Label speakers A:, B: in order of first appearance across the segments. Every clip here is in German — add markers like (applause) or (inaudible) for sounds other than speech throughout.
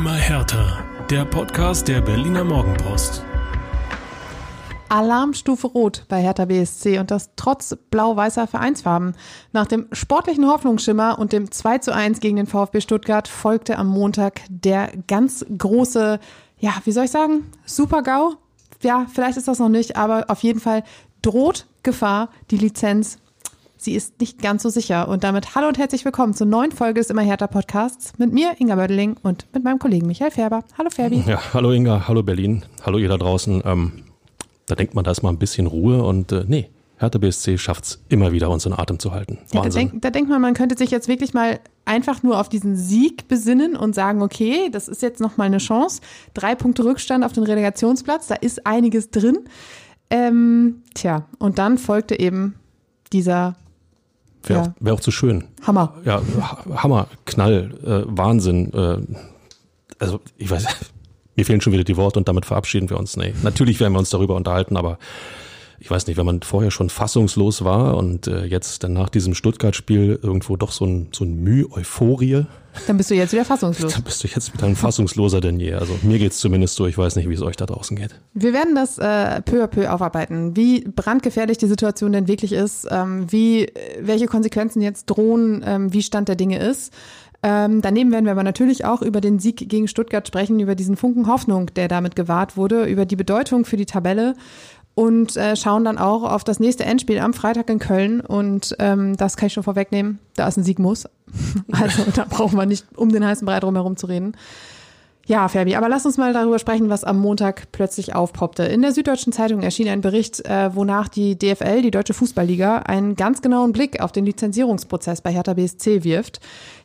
A: Immer härter. Der Podcast der Berliner Morgenpost.
B: Alarmstufe Rot bei Hertha BSC und das trotz blau-weißer Vereinsfarben. Nach dem sportlichen Hoffnungsschimmer und dem 2 zu 1 gegen den VfB Stuttgart folgte am Montag der ganz große, ja, wie soll ich sagen, Super-GAU. Ja, vielleicht ist das noch nicht, aber auf jeden Fall droht Gefahr, die Lizenz Sie ist nicht ganz so sicher. Und damit hallo und herzlich willkommen zur neuen Folge des Immer härter Podcasts mit mir, Inga Bödeling, und mit meinem Kollegen Michael Färber. Hallo Färbi.
C: Ja, hallo Inga, hallo Berlin, hallo ihr da draußen. Ähm, da denkt man, da ist mal ein bisschen Ruhe und äh, nee, Hertha BSC schafft es immer wieder, uns in Atem zu halten.
B: Ja, da, denk, da denkt man, man könnte sich jetzt wirklich mal einfach nur auf diesen Sieg besinnen und sagen, okay, das ist jetzt nochmal eine Chance. Drei Punkte Rückstand auf den Relegationsplatz, da ist einiges drin. Ähm, tja, und dann folgte eben dieser
C: Wäre ja. auch, wär auch zu schön.
B: Hammer.
C: Ja, Hammer, Knall, äh, Wahnsinn. Äh, also ich weiß, (laughs) mir fehlen schon wieder die Worte und damit verabschieden wir uns. Nee, natürlich werden wir uns darüber unterhalten, aber ich weiß nicht, wenn man vorher schon fassungslos war und äh, jetzt dann nach diesem Stuttgart-Spiel irgendwo doch so ein, so ein Mühe Euphorie.
B: Dann bist du jetzt wieder (laughs) fassungslos.
C: Dann bist du jetzt wieder ein fassungsloser denn je. Also mir geht's zumindest so, ich weiß nicht, wie es euch da draußen geht.
B: Wir werden das äh, peu à peu aufarbeiten, wie brandgefährlich die Situation denn wirklich ist, ähm, wie, welche Konsequenzen jetzt drohen, ähm, wie Stand der Dinge ist. Ähm, daneben werden wir aber natürlich auch über den Sieg gegen Stuttgart sprechen, über diesen Funken Hoffnung, der damit gewahrt wurde, über die Bedeutung für die Tabelle und äh, schauen dann auch auf das nächste Endspiel am Freitag in Köln. Und ähm, das kann ich schon vorwegnehmen, da ist ein Sieg muss. (laughs) Also da brauchen wir nicht um den heißen Brei drum herum zu reden. Ja, Fabi, aber lass uns mal darüber sprechen, was am Montag plötzlich aufpoppte. In der Süddeutschen Zeitung erschien ein Bericht, äh, wonach die DFL, die Deutsche Fußballliga, einen ganz genauen Blick auf den Lizenzierungsprozess bei Hertha BSC wirft.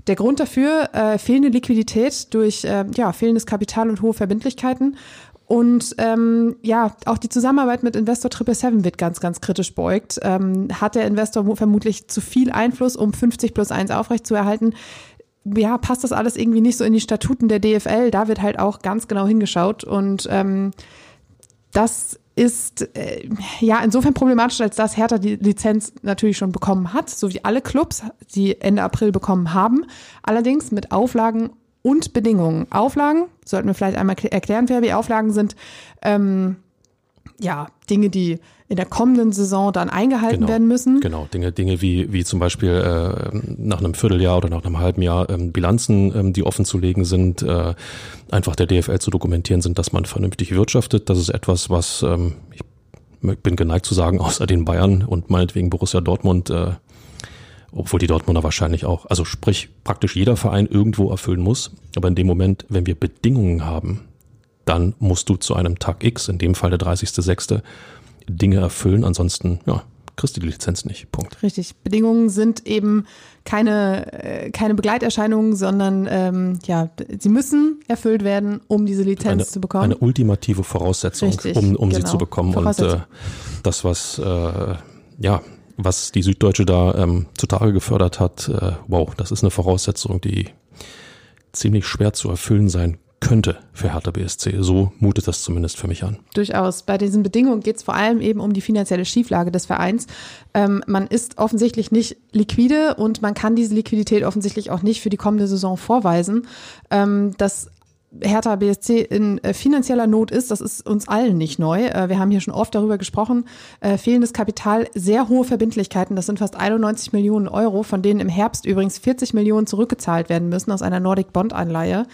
B: Der Grund dafür, äh, fehlende Liquidität durch äh, ja, fehlendes Kapital und hohe Verbindlichkeiten und ähm, ja, auch die Zusammenarbeit mit Investor 777 wird ganz, ganz kritisch beugt. Ähm, hat der Investor vermutlich zu viel Einfluss, um 50 plus 1 aufrechtzuerhalten? Ja, passt das alles irgendwie nicht so in die Statuten der DFL? Da wird halt auch ganz genau hingeschaut. Und ähm, das ist äh, ja insofern problematisch, als dass Hertha die Lizenz natürlich schon bekommen hat, so wie alle Clubs, die Ende April bekommen haben. Allerdings mit Auflagen und Bedingungen. Auflagen, sollten wir vielleicht einmal erklären, wer die Auflagen sind. Ähm, ja, Dinge, die in der kommenden Saison dann eingehalten
C: genau,
B: werden müssen.
C: Genau, Dinge, Dinge wie, wie zum Beispiel äh, nach einem Vierteljahr oder nach einem halben Jahr ähm, Bilanzen, ähm, die offen zu legen sind, äh, einfach der DFL zu dokumentieren sind, dass man vernünftig wirtschaftet. Das ist etwas, was ähm, ich bin geneigt zu sagen, (laughs) außer den Bayern und meinetwegen Borussia Dortmund äh, obwohl die Dortmunder wahrscheinlich auch, also sprich praktisch jeder Verein irgendwo erfüllen muss. Aber in dem Moment, wenn wir Bedingungen haben, dann musst du zu einem Tag X, in dem Fall der 30.06., Dinge erfüllen. Ansonsten, ja, kriegst du die Lizenz nicht. Punkt.
B: Richtig. Bedingungen sind eben keine, äh, keine Begleiterscheinungen, sondern ähm, ja, sie müssen erfüllt werden, um diese Lizenz
C: eine,
B: zu bekommen.
C: Eine ultimative Voraussetzung,
B: Richtig,
C: um, um
B: genau.
C: sie zu bekommen. Und äh, das, was äh, ja, was die Süddeutsche da ähm, zutage gefördert hat, äh, wow, das ist eine Voraussetzung, die ziemlich schwer zu erfüllen sein könnte für Hertha BSC. So mutet das zumindest für mich an.
B: Durchaus. Bei diesen Bedingungen geht es vor allem eben um die finanzielle Schieflage des Vereins. Ähm, man ist offensichtlich nicht liquide und man kann diese Liquidität offensichtlich auch nicht für die kommende Saison vorweisen. Ähm, das Hertha BSC in äh, finanzieller Not ist, das ist uns allen nicht neu. Äh, wir haben hier schon oft darüber gesprochen. Äh, fehlendes Kapital, sehr hohe Verbindlichkeiten, das sind fast 91 Millionen Euro, von denen im Herbst übrigens 40 Millionen zurückgezahlt werden müssen aus einer Nordic Bond Anleihe.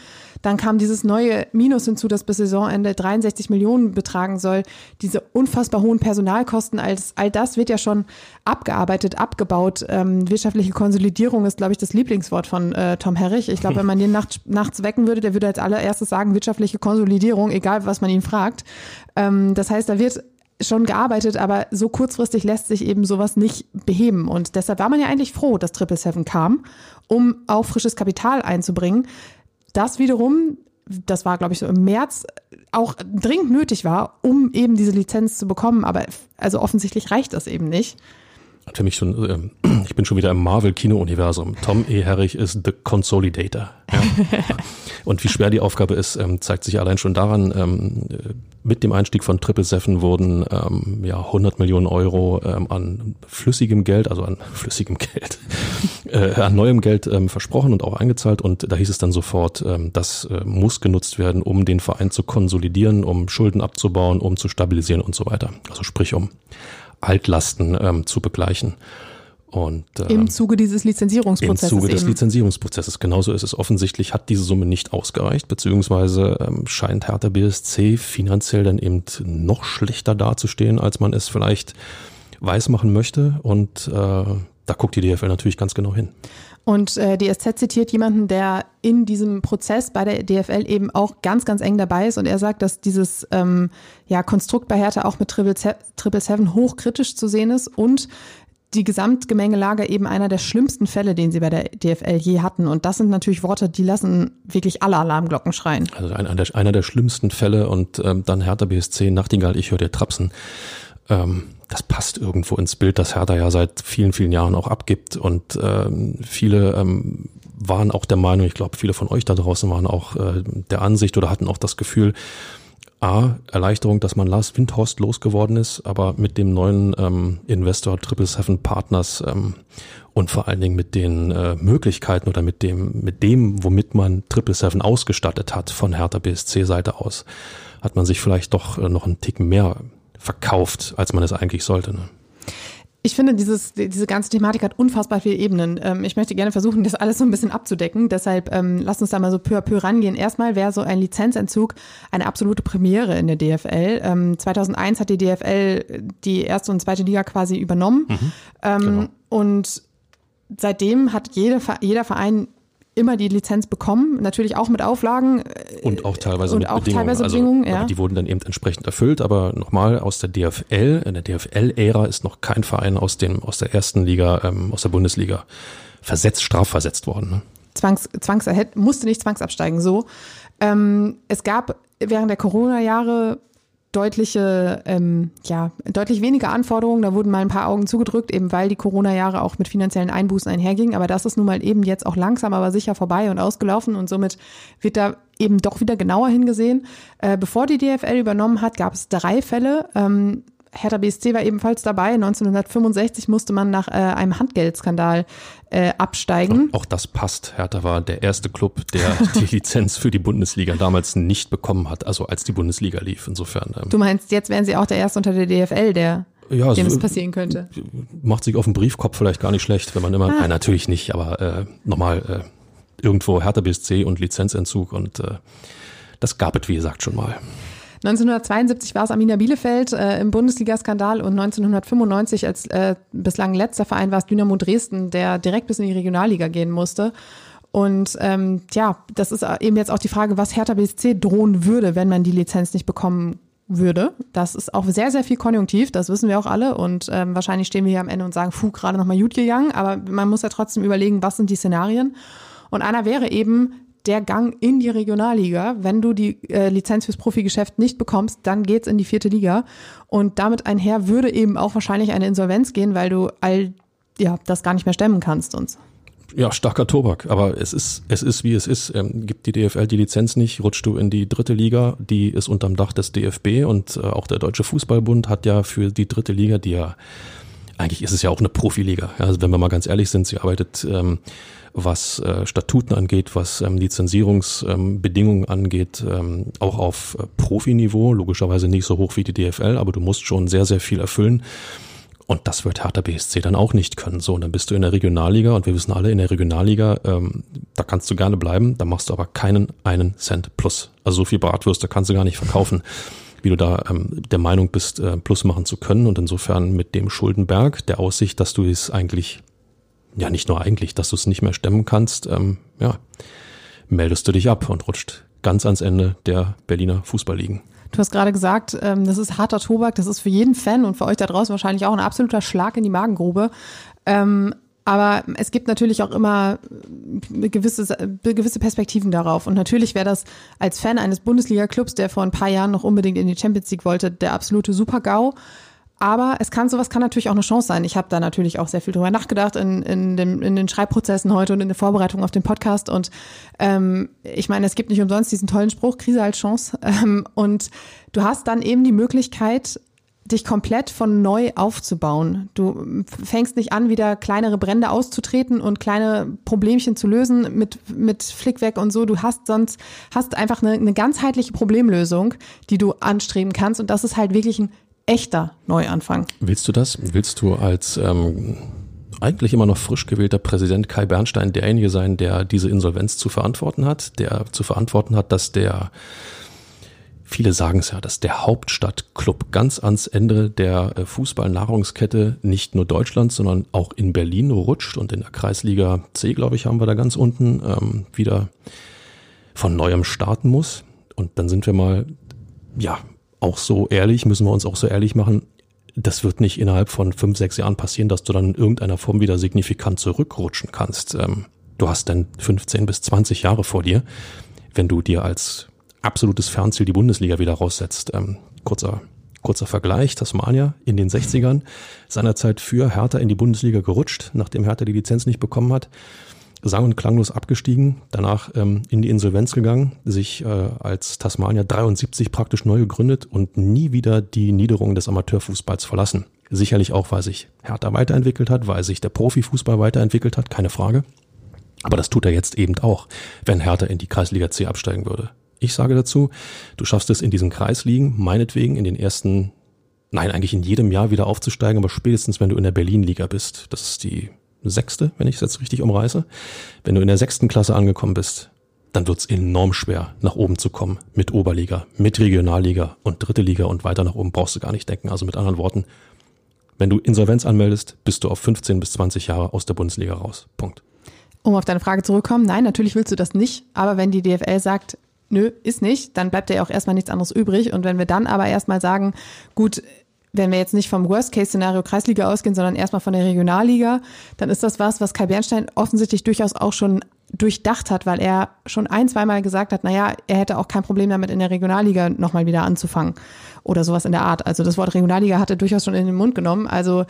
B: Dann kam dieses neue Minus hinzu, das bis Saisonende 63 Millionen betragen soll. Diese unfassbar hohen Personalkosten, alles, all das wird ja schon abgearbeitet, abgebaut. Ähm, wirtschaftliche Konsolidierung ist, glaube ich, das Lieblingswort von äh, Tom Herrich. Ich glaube, wenn man den nachts, nachts wecken würde, der würde als allererstes sagen, wirtschaftliche Konsolidierung, egal was man ihn fragt. Ähm, das heißt, da wird schon gearbeitet, aber so kurzfristig lässt sich eben sowas nicht beheben. Und deshalb war man ja eigentlich froh, dass Triple Seven kam, um auch frisches Kapital einzubringen das wiederum, das war, glaube ich, so im März, auch dringend nötig war, um eben diese Lizenz zu bekommen. Aber also offensichtlich reicht das eben nicht.
C: Für mich schon, ähm, (clears throat) ich bin schon wieder im Marvel-Kino-Universum. Tom E. Herrich ist the Consolidator. Ja. (laughs) Und wie schwer die Aufgabe ist, ähm, zeigt sich allein schon daran, ähm, mit dem Einstieg von Triple Seven wurden ja 100 Millionen Euro an flüssigem Geld, also an (laughs) flüssigem Geld, (laughs) äh, an neuem Geld ähm, versprochen und auch eingezahlt und da hieß es dann sofort, ähm, das äh, muss genutzt werden, um den Verein zu konsolidieren, um Schulden abzubauen, um zu stabilisieren und so weiter. Also sprich um Altlasten ähm, zu begleichen. Und,
B: ähm, Im Zuge dieses Lizenzierungsprozesses.
C: Im Zuge des Lizenzierungsprozesses. Genauso ist es. Offensichtlich hat diese Summe nicht ausgereicht, beziehungsweise ähm, scheint Hertha BSC finanziell dann eben noch schlechter dazustehen, als man es vielleicht weismachen möchte. Und äh, da guckt die DFL natürlich ganz genau hin.
B: Und äh, die SZ zitiert jemanden, der in diesem Prozess bei der DFL eben auch ganz, ganz eng dabei ist. Und er sagt, dass dieses ähm, ja, Konstrukt bei Hertha auch mit Triple, Triple Seven hochkritisch zu sehen ist und die Gesamtgemengelage eben einer der schlimmsten Fälle, den sie bei der DFL je hatten. Und das sind natürlich Worte, die lassen wirklich alle Alarmglocken schreien.
C: Also einer der, einer der schlimmsten Fälle und ähm, dann Hertha BSC, Nachtigall, ich höre dir Trapsen. Ähm, das passt irgendwo ins Bild, das Hertha ja seit vielen, vielen Jahren auch abgibt. Und ähm, viele ähm, waren auch der Meinung, ich glaube, viele von euch da draußen waren auch äh, der Ansicht oder hatten auch das Gefühl, A, Erleichterung, dass man Lars Windhorst losgeworden ist, aber mit dem neuen ähm, Investor Triple Seven Partners ähm, und vor allen Dingen mit den äh, Möglichkeiten oder mit dem, mit dem, womit man Triple Seven ausgestattet hat von Hertha BSC Seite aus, hat man sich vielleicht doch äh, noch einen Tick mehr verkauft, als man es eigentlich sollte. Ne?
B: Ich finde, dieses, diese ganze Thematik hat unfassbar viele Ebenen. Ähm, ich möchte gerne versuchen, das alles so ein bisschen abzudecken. Deshalb ähm, lass uns da mal so peu à peu rangehen. Erstmal wäre so ein Lizenzentzug eine absolute Premiere in der DFL. Ähm, 2001 hat die DFL die erste und zweite Liga quasi übernommen. Mhm, ähm, genau. Und seitdem hat jede, jeder Verein immer die Lizenz bekommen, natürlich auch mit Auflagen.
C: Äh, und auch teilweise und mit auch Bedingungen. Teilweise also, Bedingungen ja. Die wurden dann eben entsprechend erfüllt, aber nochmal aus der DFL, in der DFL-Ära ist noch kein Verein aus dem, aus der ersten Liga, ähm, aus der Bundesliga versetzt, strafversetzt worden. Ne?
B: Zwangs, Zwangs, musste nicht zwangsabsteigen, so. Ähm, es gab während der Corona-Jahre deutliche, ähm, ja, deutlich weniger Anforderungen. Da wurden mal ein paar Augen zugedrückt, eben weil die Corona-Jahre auch mit finanziellen Einbußen einhergingen. Aber das ist nun mal eben jetzt auch langsam, aber sicher vorbei und ausgelaufen. Und somit wird da eben doch wieder genauer hingesehen. Äh, bevor die DFL übernommen hat, gab es drei Fälle. Ähm, Hertha BSC war ebenfalls dabei. 1965 musste man nach äh, einem Handgeldskandal äh, absteigen.
C: Auch, auch, das passt. Hertha war der erste Club, der (laughs) die Lizenz für die Bundesliga damals nicht bekommen hat, also als die Bundesliga lief. Insofern.
B: Ähm, du meinst, jetzt wären sie auch der erste unter der DFL, der ja, dem es passieren könnte.
C: Macht sich auf dem Briefkopf vielleicht gar nicht schlecht, wenn man immer, ah. nein, natürlich nicht, aber äh, nochmal äh, irgendwo Hertha BSC und Lizenzentzug und äh, das gab es, wie gesagt, schon mal.
B: 1972 war es Arminia Bielefeld äh, im Bundesligaskandal und 1995 als äh, bislang letzter Verein war es Dynamo Dresden, der direkt bis in die Regionalliga gehen musste. Und ähm, ja, das ist eben jetzt auch die Frage, was Hertha BSC drohen würde, wenn man die Lizenz nicht bekommen würde. Das ist auch sehr, sehr viel konjunktiv, das wissen wir auch alle. Und ähm, wahrscheinlich stehen wir hier am Ende und sagen, puh, gerade nochmal gut gegangen. Aber man muss ja trotzdem überlegen, was sind die Szenarien. Und einer wäre eben, der Gang in die Regionalliga. Wenn du die äh, Lizenz fürs Profigeschäft nicht bekommst, dann geht's in die vierte Liga. Und damit einher würde eben auch wahrscheinlich eine Insolvenz gehen, weil du all ja das gar nicht mehr stemmen kannst uns.
C: Ja, starker Tobak, aber es ist, es ist wie es ist. Ähm, gibt die DFL die Lizenz nicht, rutschst du in die dritte Liga, die ist unterm Dach des DFB und äh, auch der Deutsche Fußballbund hat ja für die dritte Liga, die ja, eigentlich ist es ja auch eine Profiliga. Ja, also wenn wir mal ganz ehrlich sind, sie arbeitet ähm, was äh, Statuten angeht, was ähm, Lizenzierungsbedingungen ähm, angeht, ähm, auch auf äh, Profiniveau, logischerweise nicht so hoch wie die DFL, aber du musst schon sehr, sehr viel erfüllen. Und das wird Hertha BSC dann auch nicht können. So, und dann bist du in der Regionalliga und wir wissen alle, in der Regionalliga, ähm, da kannst du gerne bleiben, da machst du aber keinen einen Cent plus. Also so viel Bratwürste kannst du gar nicht verkaufen, wie du da ähm, der Meinung bist, äh, plus machen zu können. Und insofern mit dem Schuldenberg, der Aussicht, dass du es eigentlich ja nicht nur eigentlich, dass du es nicht mehr stemmen kannst, ähm, ja, meldest du dich ab und rutscht ganz ans Ende der Berliner Fußballligen.
B: Du hast gerade gesagt, ähm, das ist harter Tobak, das ist für jeden Fan und für euch da draußen wahrscheinlich auch ein absoluter Schlag in die Magengrube. Ähm, aber es gibt natürlich auch immer gewisse, gewisse Perspektiven darauf. Und natürlich wäre das als Fan eines Bundesliga-Clubs, der vor ein paar Jahren noch unbedingt in die Champions League wollte, der absolute Super-GAU. Aber es kann, sowas kann natürlich auch eine Chance sein. Ich habe da natürlich auch sehr viel drüber nachgedacht in, in, dem, in den Schreibprozessen heute und in der Vorbereitung auf den Podcast. Und ähm, ich meine, es gibt nicht umsonst diesen tollen Spruch, Krise als Chance. (laughs) Ähm, und du hast dann eben die Möglichkeit, dich komplett von neu aufzubauen. Du fängst nicht an, wieder kleinere Brände auszutreten und kleine Problemchen zu lösen mit, mit Flickwerk und so. Du hast sonst, hast einfach eine, eine ganzheitliche Problemlösung, die du anstreben kannst. Und das ist halt wirklich ein echter Neuanfang.
C: Willst du das? Willst du als ähm, eigentlich immer noch frisch gewählter Präsident Kai Bernstein derjenige sein, der diese Insolvenz zu verantworten hat, der zu verantworten hat, dass der Viele sagen es ja, dass der Hauptstadtclub ganz ans Ende der äh, Fußballnahrungskette nicht nur Deutschland, sondern auch in Berlin rutscht und in der Kreisliga C, glaube ich, haben wir da ganz unten ähm, wieder von neuem starten muss. Und dann sind wir mal, ja, auch so ehrlich, müssen wir uns auch so ehrlich machen. Das wird nicht innerhalb von fünf, sechs Jahren passieren, dass du dann in irgendeiner Form wieder signifikant zurückrutschen kannst. Ähm, du hast dann 15 bis 20 Jahre vor dir, wenn du dir als absolutes Fernziel die Bundesliga wieder raussetzt. Ähm, kurzer, kurzer Vergleich, Tasmania in den 60ern, seinerzeit für Hertha in die Bundesliga gerutscht, nachdem Hertha die Lizenz nicht bekommen hat, sang- und klanglos abgestiegen, danach ähm, in die Insolvenz gegangen, sich äh, als Tasmania 73 praktisch neu gegründet und nie wieder die Niederung des Amateurfußballs verlassen. Sicherlich auch, weil sich Hertha weiterentwickelt hat, weil sich der Profifußball weiterentwickelt hat, keine Frage. Aber das tut er jetzt eben auch, wenn Hertha in die Kreisliga C absteigen würde. Ich sage dazu, du schaffst es in diesem Kreis liegen, meinetwegen in den ersten, nein, eigentlich in jedem Jahr wieder aufzusteigen, aber spätestens, wenn du in der Berlin-Liga bist, das ist die sechste, wenn ich es jetzt richtig umreiße, wenn du in der sechsten Klasse angekommen bist, dann wird's enorm schwer, nach oben zu kommen mit Oberliga, mit Regionalliga und dritte Liga und weiter nach oben brauchst du gar nicht denken. Also mit anderen Worten, wenn du Insolvenz anmeldest, bist du auf 15 bis 20 Jahre aus der Bundesliga raus. Punkt.
B: Um auf deine Frage zurückzukommen, nein, natürlich willst du das nicht, aber wenn die DFL sagt, nö, ist nicht, dann bleibt ja auch erstmal nichts anderes übrig. Und wenn wir dann aber erstmal sagen, gut, wenn wir jetzt nicht vom Worst-Case-Szenario Kreisliga ausgehen, sondern erstmal von der Regionalliga, dann ist das was, was Kai Bernstein offensichtlich durchaus auch schon durchdacht hat, weil er schon ein, zweimal gesagt hat, naja, er hätte auch kein Problem damit, in der Regionalliga nochmal wieder anzufangen oder sowas in der Art. Also das Wort Regionalliga hat er durchaus schon in den Mund genommen. Also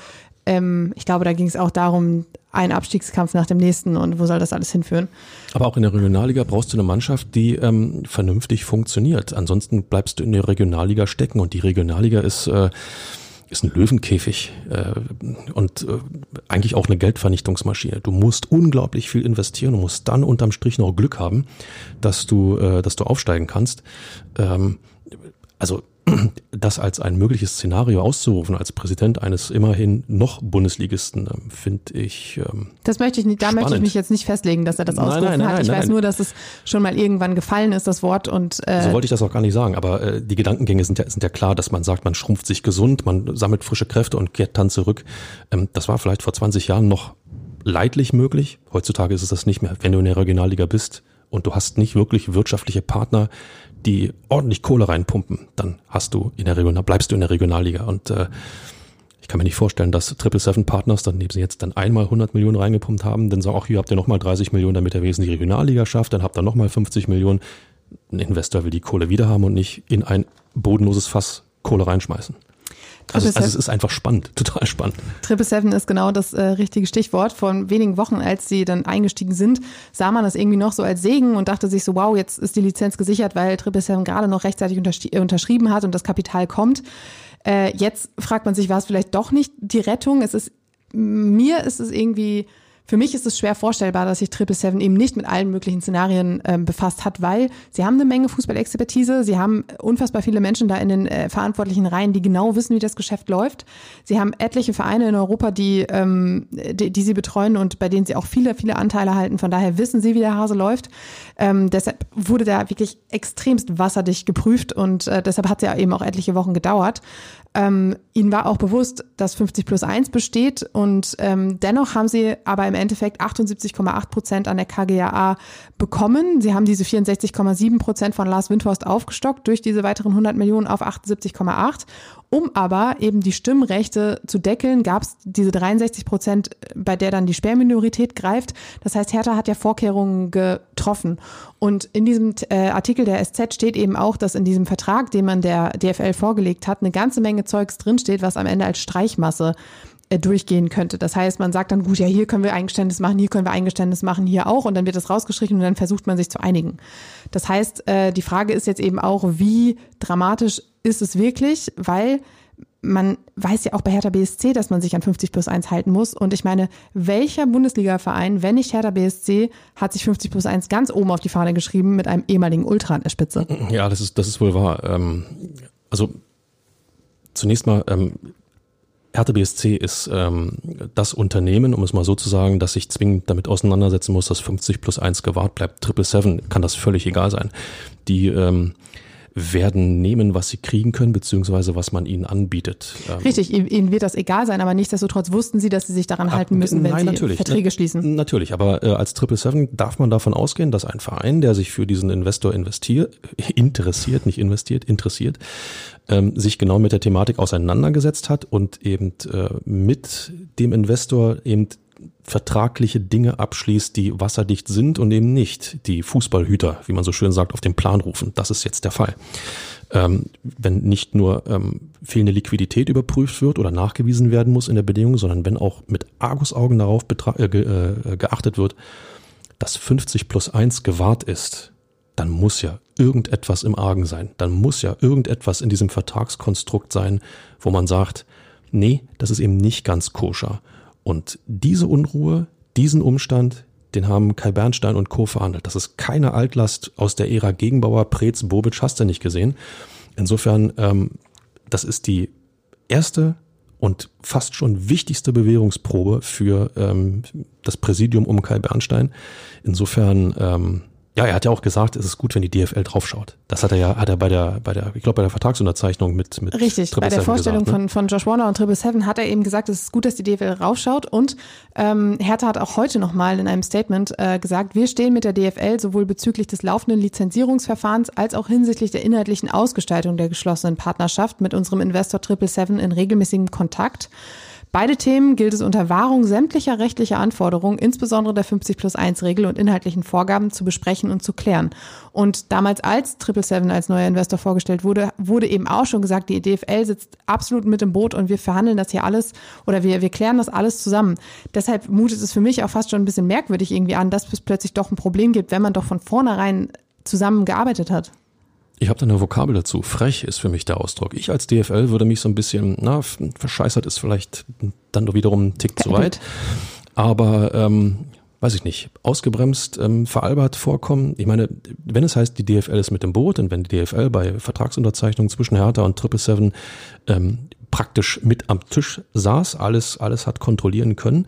B: ähm, ich glaube, da ging es auch darum, ein Abstiegskampf nach dem nächsten und wo soll das alles hinführen.
C: Aber auch in der Regionalliga brauchst du eine Mannschaft, die ähm, vernünftig funktioniert. Ansonsten bleibst du in der Regionalliga stecken und die Regionalliga ist äh, ist ein Löwenkäfig äh, und äh, eigentlich auch eine Geldvernichtungsmaschine. Du musst unglaublich viel investieren und musst dann unterm Strich noch Glück haben, dass du, äh, dass du aufsteigen kannst. Ähm, also das als ein mögliches Szenario auszurufen als Präsident eines immerhin noch Bundesligisten, ähm, finde ich. Ähm,
B: das möchte ich nicht, da
C: spannend.
B: möchte ich mich jetzt nicht festlegen, dass er das
C: Nein,
B: ausgerufen
C: nein, nein,
B: hat. Ich
C: nein,
B: weiß
C: nein.
B: nur, dass es schon mal irgendwann gefallen ist, das Wort. Und äh,
C: So wollte ich das auch gar nicht sagen, aber äh, die Gedankengänge sind ja, sind ja klar, dass man sagt, man schrumpft sich gesund, man sammelt frische Kräfte und kehrt dann zurück. Ähm, das war vielleicht vor 20 Jahren noch leidlich möglich. Heutzutage ist es das nicht mehr. Wenn du in der Regionalliga bist und du hast nicht wirklich wirtschaftliche Partner, die ordentlich Kohle reinpumpen, dann hast du in der Regional, bleibst du in der Regionalliga. Und äh, ich kann mir nicht vorstellen, dass Triple Seven Partners, dann neben sie jetzt dann einmal 100 Millionen reingepumpt haben, dann sagen, auch hier habt ihr nochmal 30 Millionen, damit ihr wesentlich Regionalliga schafft, dann habt ihr nochmal 50 Millionen. Ein Investor will die Kohle wieder haben und nicht in ein bodenloses Fass Kohle reinschmeißen. Also, also es ist einfach spannend, (laughs) total spannend.
B: Triple Seven ist genau das äh, richtige Stichwort. Vor wenigen Wochen, als sie dann eingestiegen sind, sah man das irgendwie noch so als Segen und dachte sich so, wow, jetzt ist die Lizenz gesichert, weil Triple Seven gerade noch rechtzeitig äh, unterschrieben hat und das Kapital kommt. Äh, jetzt fragt man sich, war es vielleicht doch nicht die Rettung? Es ist, mir ist es irgendwie, für mich ist es schwer vorstellbar, dass sich Triple Seven eben nicht mit allen möglichen Szenarien ähm, befasst hat, weil sie haben eine Menge Fußballexpertise, sie haben unfassbar viele Menschen da in den äh, verantwortlichen Reihen, die genau wissen, wie das Geschäft läuft. Sie haben etliche Vereine in Europa, die, ähm, die, die sie betreuen und bei denen sie auch viele, viele Anteile halten. Von daher wissen sie, wie der Hase läuft. Ähm, deshalb wurde da wirklich extremst wasserdicht geprüft und äh, deshalb hat es ja eben auch etliche Wochen gedauert. Ähm, ihnen war auch bewusst, dass 50 plus 1 besteht und ähm, dennoch haben sie aber im Endeffekt 78,8 Prozent an der KGAA bekommen. Sie haben diese 64,7 Prozent von Lars Windhorst aufgestockt durch diese weiteren 100 Millionen auf 78,8. Um aber eben die Stimmrechte zu deckeln, gab es diese 63 Prozent, bei der dann die Sperrminorität greift. Das heißt, Hertha hat ja Vorkehrungen getroffen. Und in diesem äh, Artikel der SZ steht eben auch, dass in diesem Vertrag, den man der DFL vorgelegt hat, eine ganze Menge Zeugs drinsteht, was am Ende als Streichmasse äh, durchgehen könnte. Das heißt, man sagt dann, gut, ja, hier können wir Eingeständnis machen, hier können wir Eingeständnis machen, hier auch und dann wird das rausgestrichen und dann versucht man sich zu einigen. Das heißt, äh, die Frage ist jetzt eben auch, wie dramatisch ist es wirklich, weil man weiß ja auch bei Hertha BSC, dass man sich an 50 plus 1 halten muss. Und ich meine, welcher Bundesliga-Verein, wenn nicht Hertha BSC, hat sich 50 plus 1 ganz oben auf die Fahne geschrieben mit einem ehemaligen Ultra an der Spitze?
C: Ja, das ist, das ist wohl wahr. Ähm, also zunächst mal, ähm, Hertha BSC ist ähm, das Unternehmen, um es mal so zu sagen, das sich zwingend damit auseinandersetzen muss, dass 50 plus 1 gewahrt bleibt. Triple Seven kann das völlig egal sein. Die ähm, werden nehmen, was sie kriegen können, beziehungsweise was man ihnen anbietet.
B: Ähm, Richtig, ihnen wird das egal sein, aber nichtsdestotrotz wussten sie, dass sie sich daran halten müssen, wenn nein, sie Verträge
C: ne,
B: schließen.
C: Natürlich, aber äh, als Triple Seven darf man davon ausgehen, dass ein Verein, der sich für diesen Investor investiert, (laughs) interessiert, nicht investiert, interessiert, ähm, sich genau mit der Thematik auseinandergesetzt hat und eben äh, mit dem Investor eben vertragliche Dinge abschließt, die wasserdicht sind und eben nicht die Fußballhüter, wie man so schön sagt, auf den Plan rufen. Das ist jetzt der Fall. Ähm, wenn nicht nur ähm, fehlende Liquidität überprüft wird oder nachgewiesen werden muss in der Bedingung, sondern wenn auch mit Argusaugen darauf äh, ge äh, geachtet wird, dass 50 plus 1 gewahrt ist, dann muss ja irgendetwas im Argen sein. Dann muss ja irgendetwas in diesem Vertragskonstrukt sein, wo man sagt, nee, das ist eben nicht ganz koscher. Und diese Unruhe, diesen Umstand, den haben Kai Bernstein und Co. verhandelt. Das ist keine Altlast aus der Ära Gegenbauer, Preetz, Bobic, hast du nicht gesehen. Insofern, ähm, das ist die erste und fast schon wichtigste Bewährungsprobe für ähm, das Präsidium um Kai Bernstein. Insofern ähm, ja, er hat ja auch gesagt, es ist gut, wenn die DFL draufschaut. Das hat er ja, hat er bei der, bei der, ich glaube, bei der Vertragsunterzeichnung mit, mit
B: Richtig, Triple bei der Vorstellung gesagt, ne? von, von Josh Warner und Triple Seven hat er eben gesagt, es ist gut, dass die DFL raufschaut und ähm, Hertha hat auch heute nochmal in einem Statement äh, gesagt, wir stehen mit der DFL sowohl bezüglich des laufenden Lizenzierungsverfahrens als auch hinsichtlich der inhaltlichen Ausgestaltung der geschlossenen Partnerschaft mit unserem Investor Triple Seven in regelmäßigem Kontakt. Beide Themen gilt es unter Wahrung sämtlicher rechtlicher Anforderungen, insbesondere der 50 plus 1 Regel und inhaltlichen Vorgaben zu besprechen und zu klären. Und damals als Triple Seven als neuer Investor vorgestellt wurde, wurde eben auch schon gesagt, die DFL sitzt absolut mit im Boot und wir verhandeln das hier alles oder wir, wir klären das alles zusammen. Deshalb mutet es für mich auch fast schon ein bisschen merkwürdig irgendwie an, dass es plötzlich doch ein Problem gibt, wenn man doch von vornherein zusammengearbeitet hat.
C: Ich habe da eine Vokabel dazu. Frech ist für mich der Ausdruck. Ich als DFL würde mich so ein bisschen, na, verscheißert ist vielleicht dann doch wiederum ein Tick zu weit. Aber ähm, weiß ich nicht, ausgebremst, ähm, veralbert vorkommen. Ich meine, wenn es heißt, die DFL ist mit dem Boot und wenn die DFL bei Vertragsunterzeichnung zwischen Hertha und Triple Seven ähm, praktisch mit am Tisch saß, alles, alles hat kontrollieren können,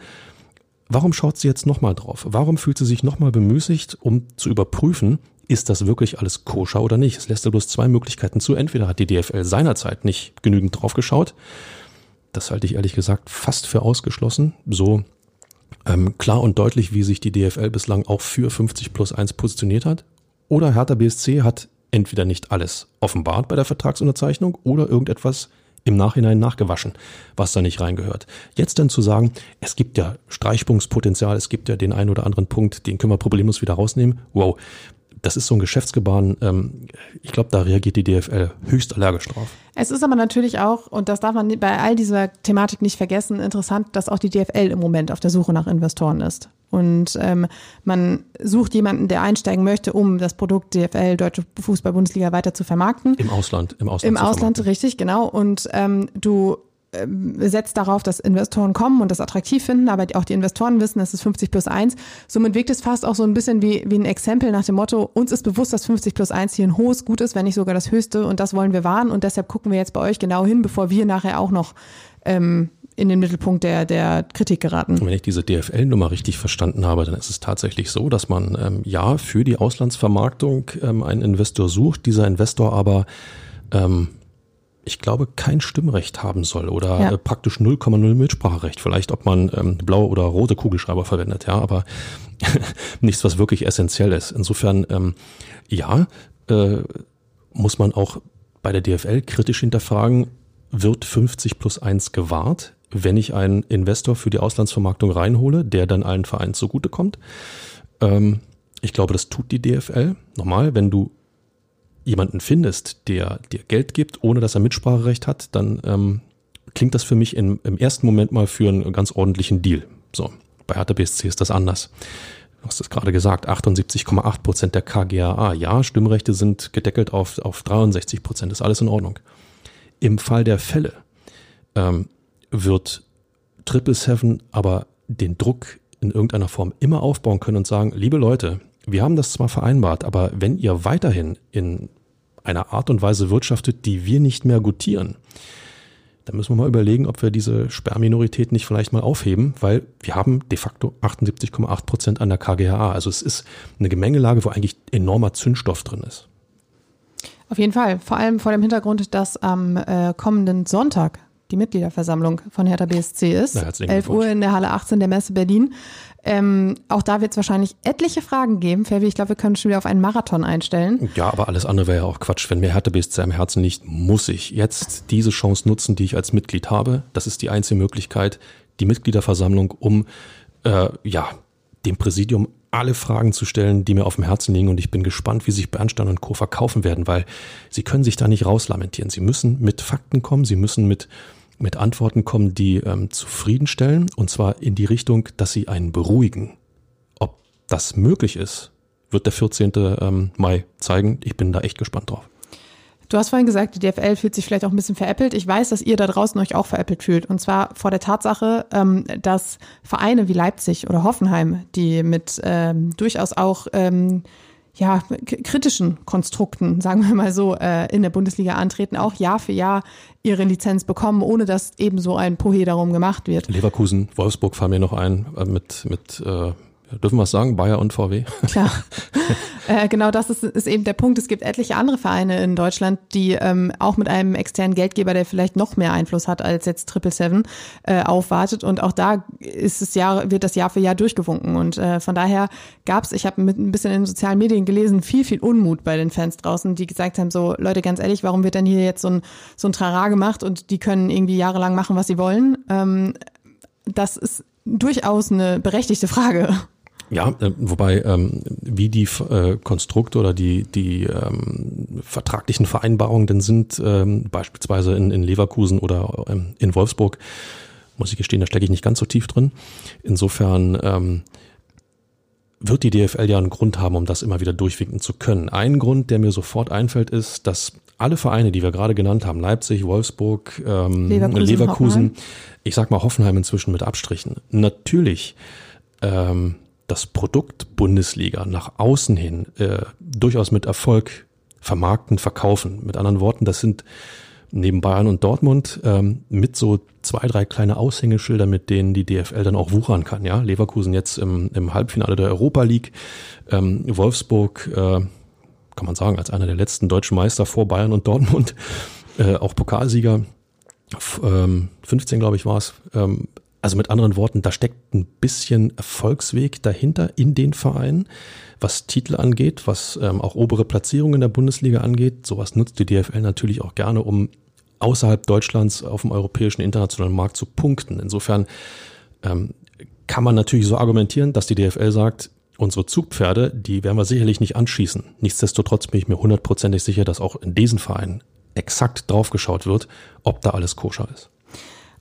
C: warum schaut sie jetzt nochmal drauf? Warum fühlt sie sich nochmal bemüßigt, um zu überprüfen, ist das wirklich alles koscher oder nicht? Es lässt ja bloß zwei Möglichkeiten zu. Entweder hat die DFL seinerzeit nicht genügend drauf geschaut. Das halte ich ehrlich gesagt fast für ausgeschlossen. So ähm, klar und deutlich, wie sich die DFL bislang auch für 50 plus 1 positioniert hat. Oder Hertha BSC hat entweder nicht alles offenbart bei der Vertragsunterzeichnung oder irgendetwas im Nachhinein nachgewaschen, was da nicht reingehört. Jetzt dann zu sagen, es gibt ja Streichpunktspotenzial, es gibt ja den einen oder anderen Punkt, den können wir problemlos wieder rausnehmen. Wow, das ist so ein Geschäftsgebaren, ähm, ich glaube, da reagiert die DFL höchst allergisch drauf.
B: Es ist aber natürlich auch, und das darf man bei all dieser Thematik nicht vergessen, interessant, dass auch die DFL im Moment auf der Suche nach Investoren ist. Und ähm, man sucht jemanden, der einsteigen möchte, um das Produkt DFL, Deutsche Fußball-Bundesliga, weiter zu vermarkten.
C: Im Ausland, im Ausland.
B: Im Ausland, richtig, genau. Und ähm, du setzt darauf, dass Investoren kommen und das attraktiv finden, aber auch die Investoren wissen, es ist 50 plus 1. Somit wirkt es fast auch so ein bisschen wie, wie ein Exempel nach dem Motto, uns ist bewusst, dass 50 plus 1 hier ein hohes Gut ist, wenn nicht sogar das höchste und das wollen wir wahren und deshalb gucken wir jetzt bei euch genau hin, bevor wir nachher auch noch ähm, in den Mittelpunkt der, der Kritik geraten.
C: Wenn ich diese DFL-Nummer richtig verstanden habe, dann ist es tatsächlich so, dass man ähm, ja für die Auslandsvermarktung ähm, einen Investor sucht, dieser Investor aber ähm, ich glaube, kein Stimmrecht haben soll oder ja. Äh, praktisch 0,0 Mitspracherecht. Vielleicht, ob man ähm, blaue oder rote Kugelschreiber verwendet, ja, aber (laughs) nichts, was wirklich essentiell ist. Insofern, ähm, ja, äh, muss man auch bei der DFL kritisch hinterfragen, wird 50 plus 1 gewahrt, wenn ich einen Investor für die Auslandsvermarktung reinhole, der dann allen Vereinen zugutekommt? Ähm, ich glaube, das tut die DFL. Nochmal, wenn du jemanden findest, der dir Geld gibt, ohne dass er Mitspracherecht hat, dann ähm, klingt das für mich in, im ersten Moment mal für einen ganz ordentlichen Deal. So, bei Hertha BSC ist das anders. Du hast es gerade gesagt, 78,8 Prozent der KGAA. Ja, Stimmrechte sind gedeckelt auf, auf 63 Prozent, ist alles in Ordnung. Im Fall der Fälle, ähm, wird Triple Seven aber den Druck in irgendeiner Form immer aufbauen können und sagen, liebe Leute, wir haben das zwar vereinbart, aber wenn ihr weiterhin in einer Art und Weise wirtschaftet, die wir nicht mehr gutieren, dann müssen wir mal überlegen, ob wir diese Sperrminorität nicht vielleicht mal aufheben, weil wir haben de facto 78,8 Prozent an der KGHA. Also es ist eine Gemengelage, wo eigentlich enormer Zündstoff drin ist.
B: Auf jeden Fall, vor allem vor dem Hintergrund, dass am äh, kommenden Sonntag die Mitgliederversammlung von Hertha BSC ist. Na, 11 Uhr in der Halle 18 der Messe Berlin. Ähm, auch da wird es wahrscheinlich etliche Fragen geben. Fabi, ich glaube, wir können schon wieder auf einen Marathon einstellen.
C: Ja, aber alles andere wäre ja auch Quatsch. Wenn mir Hertha BSC am Herzen liegt, muss ich jetzt diese Chance nutzen, die ich als Mitglied habe. Das ist die einzige Möglichkeit, die Mitgliederversammlung, um äh, ja dem Präsidium alle Fragen zu stellen, die mir auf dem Herzen liegen. Und ich bin gespannt, wie sich Bernstein und Co. verkaufen werden, weil sie können sich da nicht rauslamentieren. Sie müssen mit Fakten kommen, sie müssen mit mit Antworten kommen, die ähm, zufriedenstellen, und zwar in die Richtung, dass sie einen beruhigen. Ob das möglich ist, wird der 14. Ähm, Mai zeigen. Ich bin da echt gespannt drauf.
B: Du hast vorhin gesagt, die DFL fühlt sich vielleicht auch ein bisschen veräppelt. Ich weiß, dass ihr da draußen euch auch veräppelt fühlt. Und zwar vor der Tatsache, ähm, dass Vereine wie Leipzig oder Hoffenheim, die mit ähm, durchaus auch ähm, ja, kritischen Konstrukten, sagen wir mal so, äh, in der Bundesliga antreten, auch Jahr für Jahr ihre Lizenz bekommen, ohne dass eben so ein Pohe darum gemacht wird.
C: Leverkusen, Wolfsburg fallen mir noch ein, äh, mit, mit äh, Dürfen wir es sagen? Bayer und VW?
B: Klar. (laughs) äh, genau das ist, ist eben der Punkt. Es gibt etliche andere Vereine in Deutschland, die ähm, auch mit einem externen Geldgeber, der vielleicht noch mehr Einfluss hat als jetzt Triple Seven, äh, aufwartet. Und auch da ist es Jahr, wird das Jahr für Jahr durchgewunken. Und äh, von daher gab es, ich habe mit ein bisschen in den sozialen Medien gelesen, viel, viel Unmut bei den Fans draußen, die gesagt haben, so Leute, ganz ehrlich, warum wird denn hier jetzt so ein, so ein Trara gemacht und die können irgendwie jahrelang machen, was sie wollen? Ähm, das ist durchaus eine berechtigte Frage.
C: Ja, äh, wobei ähm, wie die äh, Konstrukte oder die die ähm, vertraglichen Vereinbarungen denn sind, ähm, beispielsweise in, in Leverkusen oder ähm, in Wolfsburg, muss ich gestehen, da stecke ich nicht ganz so tief drin. Insofern ähm, wird die DFL ja einen Grund haben, um das immer wieder durchwinken zu können. Ein Grund, der mir sofort einfällt, ist, dass alle Vereine, die wir gerade genannt haben, Leipzig, Wolfsburg, ähm, Leverkusen, Leverkusen ich sag mal Hoffenheim inzwischen mit Abstrichen, natürlich ähm, das Produkt Bundesliga nach außen hin äh, durchaus mit Erfolg vermarkten, verkaufen. Mit anderen Worten, das sind neben Bayern und Dortmund ähm, mit so zwei, drei kleine Aushängeschilder, mit denen die DFL dann auch wuchern kann. Ja, Leverkusen jetzt im, im Halbfinale der Europa League, ähm, Wolfsburg, äh, kann man sagen, als einer der letzten deutschen Meister vor Bayern und Dortmund, äh, auch Pokalsieger. Ähm, 15, glaube ich, war es. Ähm, also mit anderen Worten, da steckt ein bisschen Erfolgsweg dahinter in den Vereinen, was Titel angeht, was ähm, auch obere Platzierungen in der Bundesliga angeht. Sowas nutzt die DFL natürlich auch gerne, um außerhalb Deutschlands auf dem europäischen internationalen Markt zu punkten. Insofern ähm, kann man natürlich so argumentieren, dass die DFL sagt, unsere Zugpferde, die werden wir sicherlich nicht anschießen. Nichtsdestotrotz bin ich mir hundertprozentig sicher, dass auch in diesen Vereinen exakt draufgeschaut wird, ob da alles koscher ist.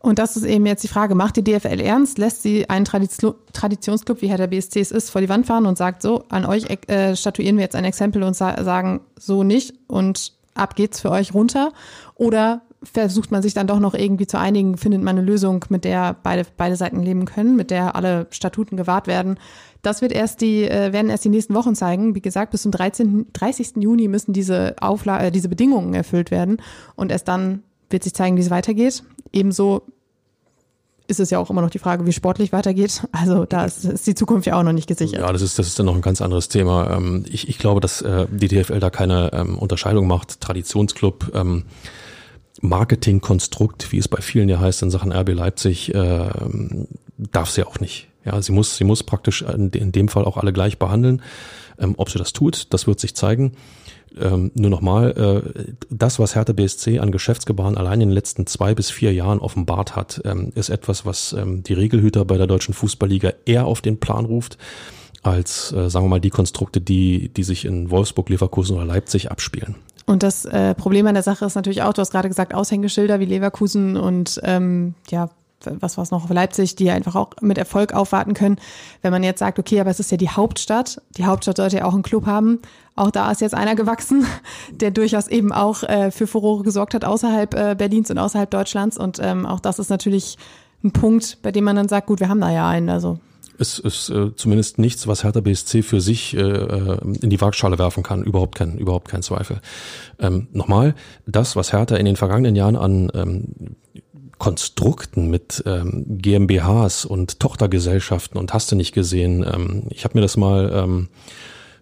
B: Und das ist eben jetzt die Frage, macht die DFL ernst? Lässt sie einen Tradition Traditionsclub, wie Herr der BSC es ist, vor die Wand fahren und sagt so, an euch äh, statuieren wir jetzt ein Exempel und sa sagen so nicht und ab geht's für euch runter? Oder versucht man sich dann doch noch irgendwie zu einigen, findet man eine Lösung, mit der beide, beide Seiten leben können, mit der alle Statuten gewahrt werden? Das wird erst die, äh, werden erst die nächsten Wochen zeigen. Wie gesagt, bis zum 13., 30. Juni müssen diese Aufla äh, diese Bedingungen erfüllt werden und erst dann wird sich zeigen, wie es weitergeht. Ebenso ist es ja auch immer noch die Frage, wie sportlich weitergeht. Also da ist, ist, die Zukunft ja auch noch nicht gesichert.
C: Ja, das ist, das ist dann noch ein ganz anderes Thema. Ähm, ich, ich glaube, dass äh, die DFL da keine ähm, Unterscheidung macht. Traditionsclub, ähm, Marketingkonstrukt, wie es bei vielen ja heißt in Sachen RB Leipzig, darf sie auch nicht. Ja, sie muss, sie muss praktisch in dem Fall auch alle gleich behandeln. ob sie das tut, das wird sich zeigen ähm, nur nochmal, äh, das, was Hertha BSC an Geschäftsgebaren allein in den letzten zwei bis vier Jahren offenbart hat, ähm, ist etwas, was ähm, die Regelhüter bei der deutschen Fußballliga eher auf den Plan ruft, als, äh, sagen wir mal, die Konstrukte, die, die sich in Wolfsburg, Leverkusen oder Leipzig abspielen.
B: Und das äh, Problem an der Sache ist natürlich auch, du hast gerade gesagt, Aushängeschilder wie Leverkusen und ähm, ja, was war es noch, Leipzig, die einfach auch mit Erfolg aufwarten können. Wenn man jetzt sagt, okay, aber es ist ja die Hauptstadt, die Hauptstadt sollte ja auch einen Club haben. Auch da ist jetzt einer gewachsen, (laughs) der durchaus eben auch äh, für Furore gesorgt hat außerhalb äh, Berlins und außerhalb Deutschlands. Und ähm, auch das ist natürlich ein Punkt, bei dem man dann sagt, gut, wir haben da ja einen. Also
C: es ist äh, zumindest nichts, was Hertha BSC für sich äh, äh, in die Waagschale werfen kann. Überhaupt kein, überhaupt kein Zweifel. Ähm, nochmal, das, was Hertha in den vergangenen Jahren an ähm, Konstrukten mit ähm, GmbHs und Tochtergesellschaften und hast du nicht gesehen. Ähm, ich habe mir das mal ähm,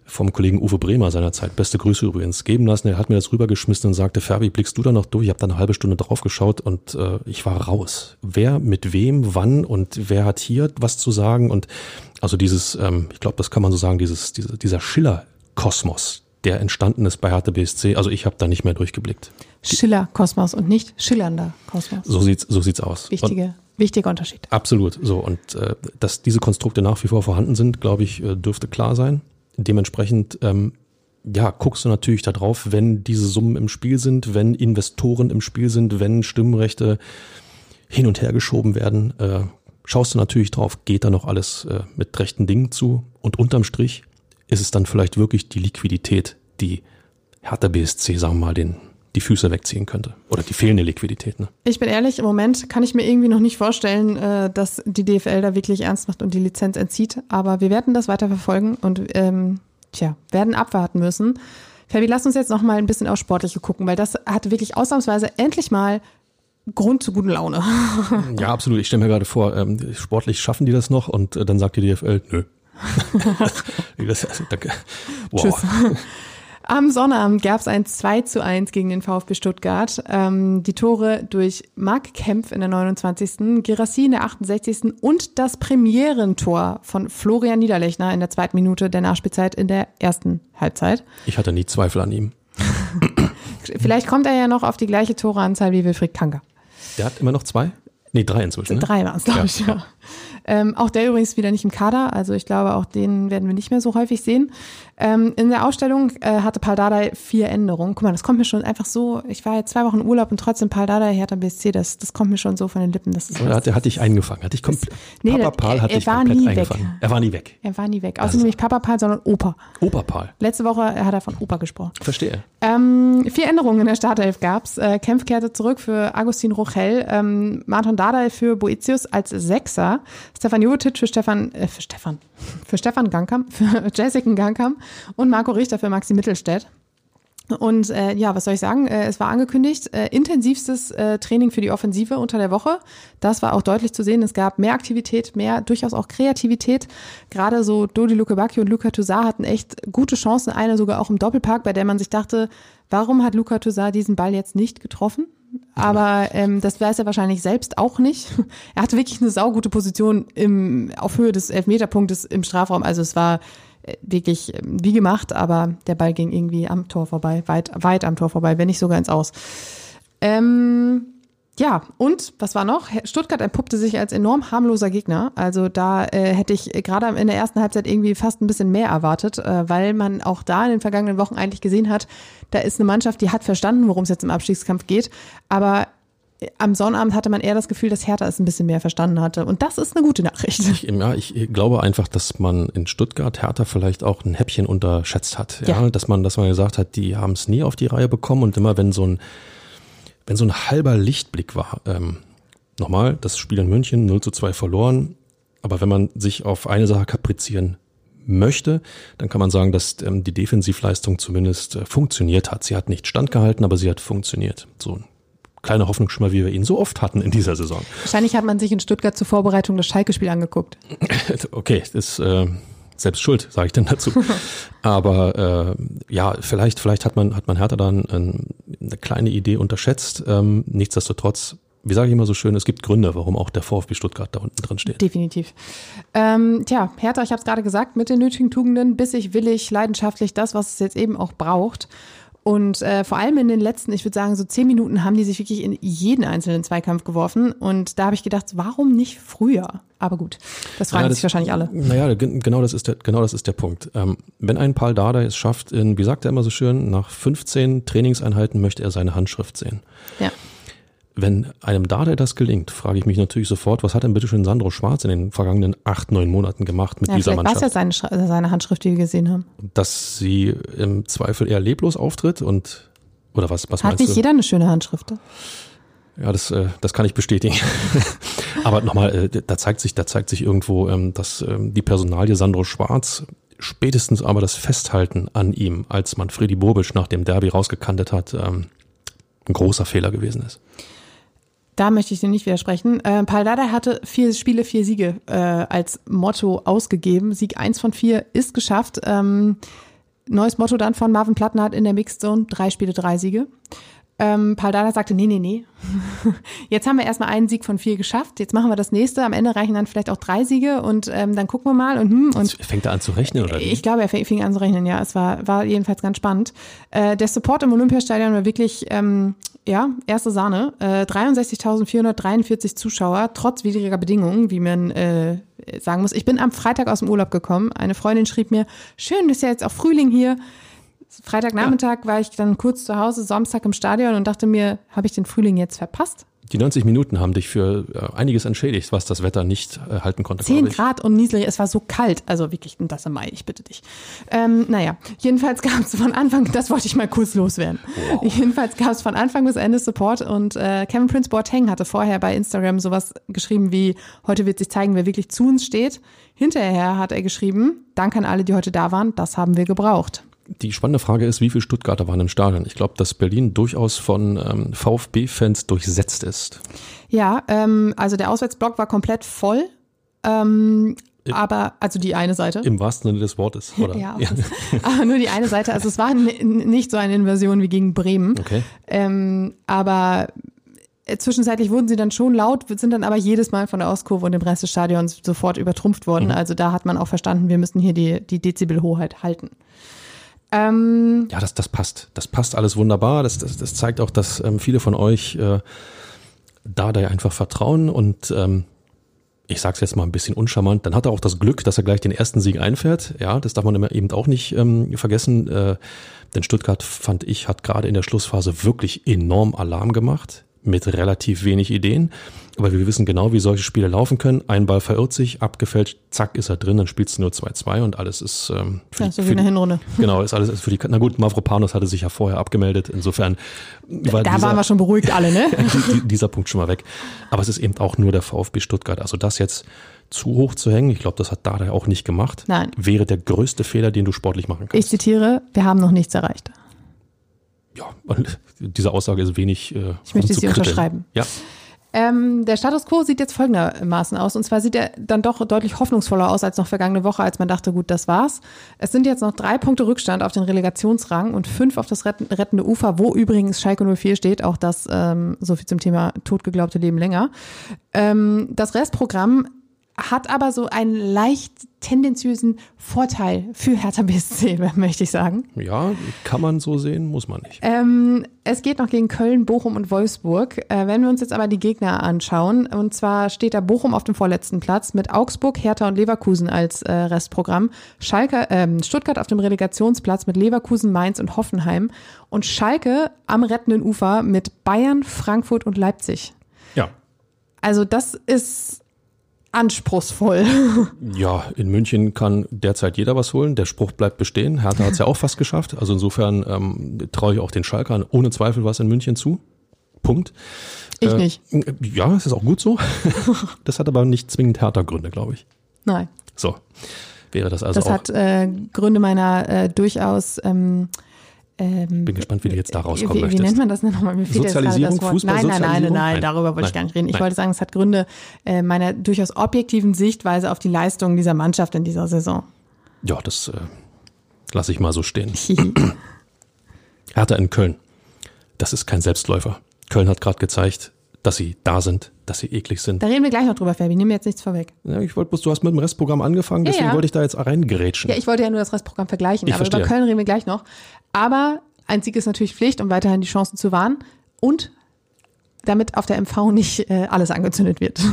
C: vom Kollegen Uwe Bremer seinerzeit, beste Grüße übrigens, geben lassen. Er hat mir das rübergeschmissen und sagte, Ferbi, blickst du da noch durch? Ich habe da eine halbe Stunde drauf geschaut und äh, ich war raus. Wer mit wem, wann und wer hat hier was zu sagen? Und also dieses, ähm, ich glaube, das kann man so sagen, dieses, diese, dieser Schiller-Kosmos, der entstanden ist bei Hertha BSC, also ich habe da nicht mehr durchgeblickt.
B: Schiller-Kosmos und nicht schillernder Kosmos.
C: So sieht's, so sieht's aus.
B: Wichtige, und, wichtiger Unterschied.
C: Absolut. So und äh, dass diese Konstrukte nach wie vor vorhanden sind, glaube ich, äh, dürfte klar sein. Dementsprechend ähm, ja, guckst du natürlich da drauf, wenn diese Summen im Spiel sind, wenn Investoren im Spiel sind, wenn Stimmrechte hin und her geschoben werden, äh, schaust du natürlich drauf, geht da noch alles äh, mit rechten Dingen zu und unterm Strich ist es dann vielleicht wirklich die Liquidität, die Hertha BSC, sagen wir mal, den, die Füße wegziehen könnte. Oder die fehlende Liquidität. Ne?
B: Ich bin ehrlich, im Moment kann ich mir irgendwie noch nicht vorstellen, äh, dass die DFL da wirklich ernst macht und die Lizenz entzieht. Aber wir werden das weiter verfolgen und ähm, tja, werden abwarten müssen. Fabi, lass uns jetzt noch mal ein bisschen aufs Sportliche gucken, weil das hat wirklich ausnahmsweise endlich mal Grund zu guten Laune. (laughs) (laughs)
C: ja, absolut. Ich stelle mir gerade vor, ähm, sportlich schaffen die das noch und äh, dann sagt die DFL, nö. (laughs)
B: das, danke. Wow. Tschüss. Am Sonnabend gab es ein 2 zu 1 gegen den VfB Stuttgart. Ähm, die Tore durch Marc Kempf in der 29., Girassi in der 68. und das Premierentor von Florian Niederlechner in der zweiten Minute der Nachspielzeit in der ersten Halbzeit.
C: Ich hatte nie Zweifel an ihm. (laughs)
B: Vielleicht kommt er ja noch auf die gleiche Toreanzahl wie Wilfried Kanker.
C: Der hat immer noch zwei? Nee, drei inzwischen. Ne?
B: Drei waren es, glaube ja, ich, ja. Ähm, auch der übrigens wieder nicht im Kader, also ich glaube, auch den werden wir nicht mehr so häufig sehen. Ähm, in der Ausstellung äh, hatte Paul Dardai vier Änderungen. Guck mal, das kommt mir schon einfach so, ich war jetzt zwei Wochen Urlaub und trotzdem Paul Dardai, Hertha BSC, das, das kommt mir schon so von den Lippen. Das ist
C: Oder hat, hat dich eingefangen? Hat dich komplett, nee, Papa Paul hat er, dich komplett eingefangen. Weg. Er war nie weg.
B: Er war nie weg. Außerdem also. nicht Papa Paul, sondern Opa.
C: Opa Paul.
B: Letzte Woche hat er von Opa gesprochen.
C: Verstehe.
B: Ähm, vier Änderungen in der Startelf gab's. Äh, Kempf kehrte zurück für Agustin Rochel, ähm, Martin Dardai für Boetius als Sechser, Stefan Jovetic für Stefan, äh, für Stefan, (laughs) für Stefan Gangkamp, für (laughs) Jessica Gangkamp und Marco Richter für Maxi Mittelstädt. Und äh, ja, was soll ich sagen? Äh, es war angekündigt, äh, intensivstes äh, Training für die Offensive unter der Woche. Das war auch deutlich zu sehen. Es gab mehr Aktivität, mehr durchaus auch Kreativität. Gerade so Dodi Lukebaki und Luca Toussaint hatten echt gute Chancen, eine sogar auch im Doppelpark, bei der man sich dachte, warum hat Luca Toussaint diesen Ball jetzt nicht getroffen? Aber ähm, das weiß er wahrscheinlich selbst auch nicht. (laughs) Er hatte wirklich eine saugute Position im, auf Höhe des Elfmeterpunktes im Strafraum. Also es war äh, wirklich ähm, wie gemacht, aber der Ball ging irgendwie am Tor vorbei, weit, weit am Tor vorbei, wenn nicht sogar ins Aus. Ähm, ja, und was war noch? Stuttgart entpuppte sich als enorm harmloser Gegner. Also da äh, hätte ich gerade in der ersten Halbzeit irgendwie fast ein bisschen mehr erwartet, äh, weil man auch da in den vergangenen Wochen eigentlich gesehen hat, da ist eine Mannschaft, die hat verstanden, worum es jetzt im Abstiegskampf geht. Aber äh, am Sonnabend hatte man eher das Gefühl, dass Hertha es ein bisschen mehr verstanden hatte. Und das ist eine gute Nachricht.
C: Ich, ja, ich glaube einfach, dass man in Stuttgart Hertha vielleicht auch ein Häppchen unterschätzt hat. Ja, ja. dass man, dass man gesagt hat, die haben es nie auf die Reihe bekommen und immer wenn so ein wenn so ein halber Lichtblick war, ähm, nochmal, das Spiel in München 0 zu 2 verloren, aber wenn man sich auf eine Sache kaprizieren möchte, dann kann man sagen, dass ähm, die Defensivleistung zumindest äh, funktioniert hat. Sie hat nicht standgehalten, aber sie hat funktioniert. So ein kleiner Hoffnungsschimmer, wie wir ihn so oft hatten in dieser Saison.
B: Wahrscheinlich hat man sich in Stuttgart zur Vorbereitung das Schalke-Spiel angeguckt. (laughs)
C: okay, das äh, selbst schuld, sage ich dann dazu. (laughs) Aber äh, ja, vielleicht, vielleicht hat man, hat man Hertha dann ähm, eine kleine Idee unterschätzt. Ähm, nichtsdestotrotz, wie sage ich immer so schön, es gibt Gründe, warum auch der VfB Stuttgart da unten drin steht.
B: Definitiv. Ähm, tja, Hertha, ich habe es gerade gesagt, mit den nötigen Tugenden, bissig, willig, leidenschaftlich, das, was es jetzt eben auch braucht. Und äh, vor allem in den letzten, ich würde sagen, so zehn Minuten haben die sich wirklich in jeden einzelnen Zweikampf geworfen. Und da habe ich gedacht, warum nicht früher? Aber gut, das fragen naja, das, sich wahrscheinlich alle.
C: Naja, genau das ist der, genau das ist der Punkt. Ähm, wenn ein Paul Dardai es schafft, in, wie sagt er immer so schön, nach 15 Trainingseinheiten möchte er seine Handschrift sehen.
B: Ja.
C: Wenn einem Dardai das gelingt, frage ich mich natürlich sofort, was hat denn bitte schön Sandro Schwarz in den vergangenen acht, neun Monaten gemacht mit
B: Ja,
C: dieser
B: vielleicht war es
C: Mannschaft?
B: ja seine, Schra- seine Handschrift, die wir gesehen haben.
C: Dass sie im Zweifel eher leblos auftritt und oder was, was
B: Hat
C: meinst
B: nicht
C: du?
B: jeder eine schöne Handschrift?
C: Ja, das, äh, das kann ich bestätigen. (laughs) Aber nochmal, äh, da zeigt sich, da zeigt sich irgendwo, ähm, dass ähm, die Personalie Sandro Schwarz spätestens aber das Festhalten an ihm, als man Freddy Bobic nach dem Derby rausgekantet hat, ähm, ein großer Fehler gewesen ist.
B: Da möchte ich dir nicht widersprechen. Äh, Paul Dardai hatte vier Spiele, vier Siege äh, als Motto ausgegeben. Sieg eins von vier ist geschafft. Ähm, neues Motto dann von Marvin Plattenhardt in der Mixed Zone. Drei Spiele, drei Siege. Ähm, Paul Dardai sagte, nee, nee, nee. (laughs) Jetzt haben wir erstmal einen Sieg von vier geschafft. Jetzt machen wir das nächste. Am Ende reichen dann vielleicht auch drei Siege und ähm, dann gucken wir mal. Und, hm, und
C: Jetzt fängt er an zu rechnen oder wie?
B: ich glaube, er fing fing an zu rechnen, ja. Es war, war jedenfalls ganz spannend. Äh, der Support im Olympiastadion war wirklich, ähm, ja, erste Sahne. Äh, 63.443 Zuschauer, trotz widriger Bedingungen, wie man äh, sagen muss. Ich bin am Freitag aus dem Urlaub gekommen. Eine Freundin schrieb mir, schön, ist ja jetzt auch Frühling hier. Freitagnachmittag war ich dann kurz zu Hause, Samstag im Stadion und dachte mir, habe ich den Frühling jetzt verpasst?
C: Die 90 Minuten haben dich für äh, einiges entschädigt, was das Wetter nicht äh, halten konnte.
B: 10
C: glaub ich.
B: Grad und nieselig, es war so kalt, also wirklich, und das im Mai, ich bitte dich. Ähm, naja, jedenfalls (laughs) gab es von Anfang, das wollte ich mal kurz loswerden. Jedenfalls gab es von Anfang bis Ende Support und äh, Kevin Prince Boateng hatte vorher bei Instagram sowas geschrieben wie, heute wird sich zeigen, wer wirklich zu uns steht. Hinterher hat er geschrieben, Dank an alle, die heute da waren, das haben wir gebraucht.
C: Die spannende Frage ist, wie viele Stuttgarter waren im Stadion? Ich glaube, dass Berlin durchaus von ähm, VfB-Fans durchsetzt ist.
B: Ja, ähm, also der Auswärtsblock war komplett voll. Ähm, aber, also die eine Seite.
C: Im wahrsten Sinne des Wortes, oder?
B: Ja, (laughs) aber nur die eine Seite. Also es war nicht so eine Invasion wie gegen Bremen.
C: Okay.
B: Ähm, aber äh, zwischenzeitlich wurden sie dann schon laut, sind dann aber jedes Mal von der Ostkurve und dem Rest des Stadions sofort übertrumpft worden.
C: Mhm.
B: Also da hat man auch verstanden, wir müssen hier die, die Dezibelhoheit halten. Ähm,
C: Ja, das, das passt. Das passt alles wunderbar. Das, das, das zeigt auch, dass ähm, viele von euch äh, Dardai einfach vertrauen und ähm, ich sag's jetzt mal ein bisschen uncharmant, dann hat er auch das Glück, dass er gleich den ersten Sieg einfährt. Ja, das darf man eben auch nicht ähm, vergessen. Äh, denn Stuttgart, fand ich, hat gerade in der Schlussphase wirklich enorm Alarm gemacht mit relativ wenig Ideen. Aber wir wissen genau, wie solche Spiele laufen können. Ein Ball verirrt sich, abgefälscht, zack, ist er drin, dann spielst du nur 2-2 und alles ist ähm, für
B: ja,
C: die-
B: so wie
C: die-
B: Hinrunde. (laughs)
C: Genau, ist alles ist für die. Na gut, Mavropanos hatte sich ja vorher abgemeldet. Insofern war
B: Da
C: dieser,
B: waren wir schon beruhigt alle, ne? (laughs)
C: die- dieser Punkt schon mal weg. Aber es ist eben auch nur der VfB Stuttgart. Also das jetzt zu hoch zu hängen, ich glaube, das hat Dada auch nicht gemacht.
B: Nein.
C: Wäre der größte Fehler, den du sportlich machen
B: Ich
C: kannst.
B: zitiere, wir haben noch nichts erreicht.
C: Ja, und diese Aussage ist wenig. Äh,
B: Ich möchte sie unterschreiben.
C: Ja,
B: Ähm, der Status quo sieht jetzt folgendermaßen aus. Und zwar sieht er dann doch deutlich hoffnungsvoller aus als noch vergangene Woche, als man dachte, gut, das war's. Es sind jetzt noch drei Punkte Rückstand auf den Relegationsrang und fünf auf das retten- rettende Ufer, wo übrigens Schalke 04 steht. Auch das, ähm, so viel zum Thema totgeglaubte Leben länger. Ähm, das Restprogramm hat aber so einen leicht tendenziösen Vorteil für Hertha BSC, (laughs) möchte ich sagen.
C: ja, kann man so sehen, muss man nicht.
B: Ähm, es geht noch gegen Köln, Bochum und Wolfsburg. Äh, wenn wir uns jetzt aber die Gegner anschauen, und zwar steht da Bochum auf dem vorletzten Platz mit Augsburg, Hertha und Leverkusen als äh, Restprogramm. Schalke, ähm, Stuttgart auf dem Relegationsplatz mit Leverkusen, Mainz und Hoffenheim. Und Schalke am rettenden Ufer mit Bayern, Frankfurt und Leipzig.
C: Ja.
B: Also das ist anspruchsvoll. (laughs)
C: Ja, in München kann derzeit jeder was holen. Der Spruch bleibt bestehen. Hertha hat es ja auch fast geschafft. Also insofern ähm, traue ich auch den Schalkern ohne Zweifel was in München zu. Punkt.
B: Ich
C: Äh,
B: nicht.
C: Ja, es ist auch gut so. (laughs) das hat aber nicht zwingend härter Gründe, glaube ich.
B: Nein.
C: So, wäre das also
B: Das
C: auch.
B: hat äh, Gründe meiner äh, durchaus ähm, ähm,
C: Bin gespannt, wie du jetzt da rauskommen
B: wie, wie nennt man das denn nochmal? Mir fehlt
C: Sozialisierung,
B: das Wort.
C: Fußball,
B: nein, nein, nein, nein, nein,
C: Nein.
B: darüber wollte ich
C: Nein.
B: gar nicht reden. Ich
C: Nein.
B: wollte sagen, es hat Gründe äh, meiner durchaus objektiven Sichtweise auf die Leistung dieser Mannschaft in dieser Saison.
C: Ja, das äh, lasse ich mal so stehen. (laughs) Hertha in Köln. Das ist kein Selbstläufer. Köln hat gerade gezeigt, dass sie da sind, dass sie eklig sind.
B: da reden wir gleich noch drüber, Fabi. Nimm mir jetzt nichts vorweg.
C: Ja, ich wollte bloß, du hast mit dem Restprogramm angefangen,
B: Ja,
C: deswegen
B: ja.
C: wollte ich da jetzt reingerätschen.
B: Ja, ich wollte ja nur das Restprogramm vergleichen,
C: Ich
B: aber
C: verstehe.
B: über Köln reden wir gleich noch. Aber ein Sieg ist natürlich Pflicht, um weiterhin die Chancen zu wahren und damit auf der MV nicht äh, alles angezündet wird. (laughs)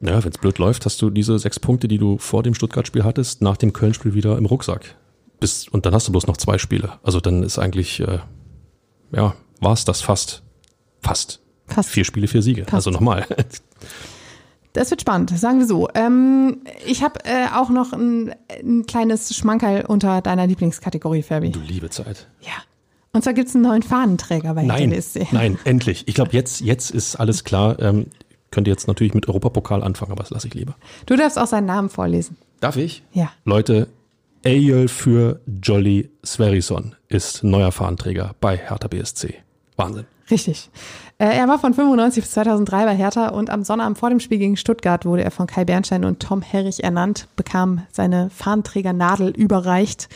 C: Naja, wenn es blöd läuft, hast du diese sechs Punkte, die du vor dem Stuttgart-Spiel hattest, nach dem Köln-Spiel wieder im Rucksack. Bis, und dann hast du bloß noch zwei Spiele. Also dann ist eigentlich, äh, ja, war es das fast. Fast.
B: Passt.
C: Vier Spiele, vier Siege.
B: Passt.
C: Also nochmal.
B: Das wird spannend, sagen wir so. Ähm, ich habe äh, auch noch ein, ein kleines Schmankerl unter deiner Lieblingskategorie, Fabi.
C: Du liebe Zeit.
B: Ja. Und zwar gibt es einen neuen Fahnenträger bei
C: Nein,
B: HTLSC.
C: nein, (laughs) endlich. Ich glaube, jetzt, jetzt ist alles klar. Ähm, könnt ihr jetzt natürlich mit Europapokal anfangen, aber das lasse ich lieber.
B: Du darfst auch seinen Namen vorlesen.
C: Darf ich?
B: Ja.
C: Leute, Eyjol für Jolly Sverrisson ist neuer Fahnenträger bei Hertha BSC. Wahnsinn.
B: Richtig. Äh, er war von 95 bis 2003 bei Hertha und am Sonnabend vor dem Spiel gegen Stuttgart wurde er von Kai Bernstein und Tom Herrich ernannt, bekam seine Fahnenträgernadel überreicht.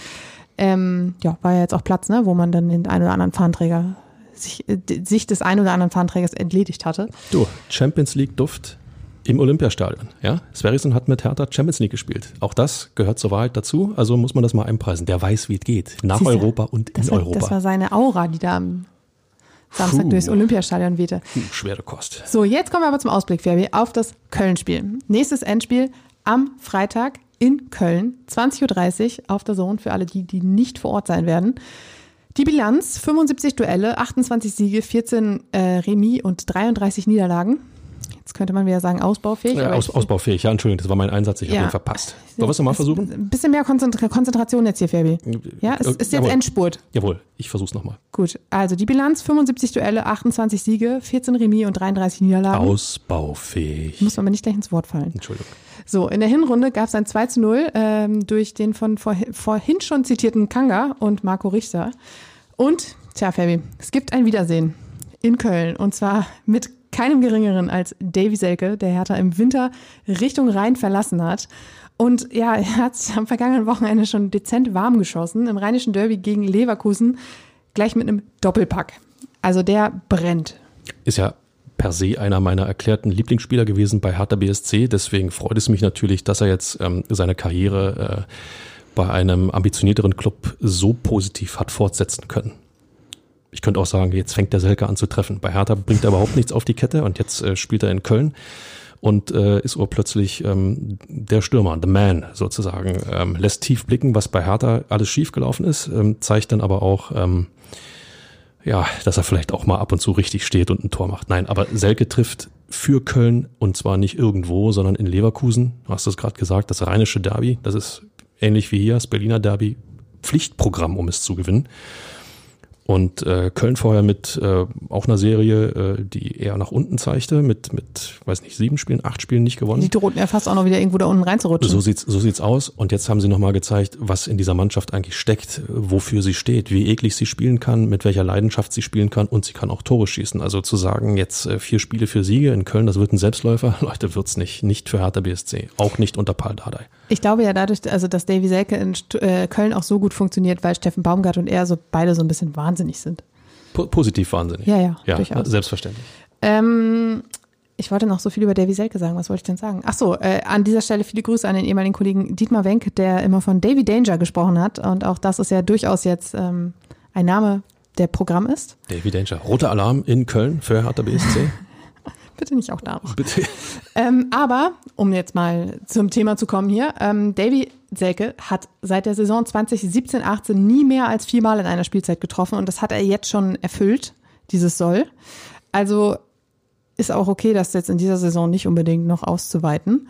B: Ähm, ja, war ja jetzt auch Platz, ne, wo man dann den einen oder anderen Fahnenträger, sich, äh, sich des einen oder anderen Fahnenträgers entledigt hatte.
C: Du, Champions League Duft im Olympiastadion. Ja, Sverrisson hat mit Hertha Champions League gespielt. Auch das gehört zur Wahrheit dazu. Also muss man das mal einpreisen. Der weiß, wie es geht. Nach
B: Siehst du,
C: Europa und in
B: war,
C: Europa.
B: das war seine Aura, die da am Samstag
C: Puh.
B: durchs Olympiastadion wehte.
C: Puh, schwere Kost.
B: So, jetzt kommen wir aber zum Ausblick, Fabi, auf das Köln-Spiel. Nächstes Endspiel am Freitag in Köln, 20.30 Uhr auf der Zone für alle die, die nicht vor Ort sein werden. Die Bilanz, 75 Duelle, 28 Siege, 14 äh, Remis und 33 Niederlagen. Jetzt könnte man wieder sagen ausbaufähig.
C: Ja, aus, ausbaufähig. Ja, Entschuldigung, das war mein Einsatz. Ich habe
B: Ja.
C: ihn verpasst. Wollen wir es nochmal versuchen?
B: Ein bisschen mehr Konzentra Konzentration jetzt hier, Fabi. Ja, es
C: Äh,
B: ist jetzt
C: jawohl.
B: Endspurt.
C: Jawohl, ich versuch's nochmal.
B: Gut, also die Bilanz, 75 Duelle, 28 Siege, 14 Remis und 33 Niederlagen.
C: Ausbaufähig.
B: Muss man aber nicht gleich ins Wort fallen.
C: Entschuldigung.
B: So, in der Hinrunde gab es ein 2 zu 0 ähm, durch den von vorhin, vorhin schon zitierten Kanga und Marco Richter. Und, tja, Fabi, es gibt ein Wiedersehen in Köln und zwar mit keinem geringeren als Davy Selke, der Hertha im Winter Richtung Rhein verlassen hat. Und ja, er hat am vergangenen Wochenende schon dezent warm geschossen im rheinischen Derby gegen Leverkusen, gleich mit einem Doppelpack. Also der brennt.
C: Ist ja per se einer meiner erklärten Lieblingsspieler gewesen bei Hertha BSC. Deswegen freut es mich natürlich, dass er jetzt ähm, seine Karriere äh, bei einem ambitionierteren Club so positiv hat fortsetzen können. Ich könnte auch sagen, jetzt fängt der Selke an zu treffen. Bei Hertha bringt er überhaupt nichts auf die Kette und jetzt äh, spielt er in Köln und äh, ist urplötzlich ähm, der Stürmer, the man sozusagen. Ähm, lässt tief blicken, was bei Hertha alles schiefgelaufen ist, ähm, zeigt dann aber auch, ähm, ja, dass er vielleicht auch mal ab und zu richtig steht und ein Tor macht. Nein, aber Selke trifft für Köln und zwar nicht irgendwo, sondern in Leverkusen. Du hast es gerade gesagt, das rheinische Derby, das ist ähnlich wie hier, das Berliner Derby, Pflichtprogramm, um es zu gewinnen. Und äh, Köln vorher mit äh, auch einer Serie, äh, die eher nach unten zeigte, mit, mit, weiß nicht, sieben Spielen, acht Spielen nicht gewonnen.
B: Die drohten ja fast auch noch wieder irgendwo da unten reinzurutschen.
C: So sieht's, so sieht's aus. Und jetzt haben sie nochmal gezeigt, was in dieser Mannschaft eigentlich steckt, wofür sie steht, wie eklig sie spielen kann, mit welcher Leidenschaft sie spielen kann und sie kann auch Tore schießen. Also zu sagen, jetzt äh, vier Spiele für Siege in Köln, das wird ein Selbstläufer. (laughs) Leute, wird's nicht. Nicht für Hertha BSC. Auch nicht unter Paul Dardai.
B: Ich glaube ja dadurch, also dass Davy Selke in äh, Köln auch so gut funktioniert, weil Steffen Baumgart und er so beide so ein bisschen wahnsinnig sind.
C: Po positiv wahnsinnig.
B: Ja, ja,
C: ja
B: durchaus.
C: selbstverständlich.
B: Ähm, ich wollte noch so viel über Davy Selke sagen. Was wollte ich denn sagen? Ach so, äh, an dieser Stelle viele Grüße an den ehemaligen Kollegen Dietmar Wenk, der immer von Davy Danger gesprochen hat. Und auch das ist ja durchaus jetzt ähm, ein Name, der Programm ist.
C: Davy Danger. Roter Alarm in Köln für Hertha BSC. (laughs)
B: Bitte nicht auch da noch.
C: Bitte. (laughs)
B: Ähm, aber, um jetzt mal zum Thema zu kommen hier, ähm, Davy Selke hat seit der Saison 2017, 18 nie mehr als viermal in einer Spielzeit getroffen und das hat er jetzt schon erfüllt, dieses Soll. Also ist auch okay, das jetzt in dieser Saison nicht unbedingt noch auszuweiten.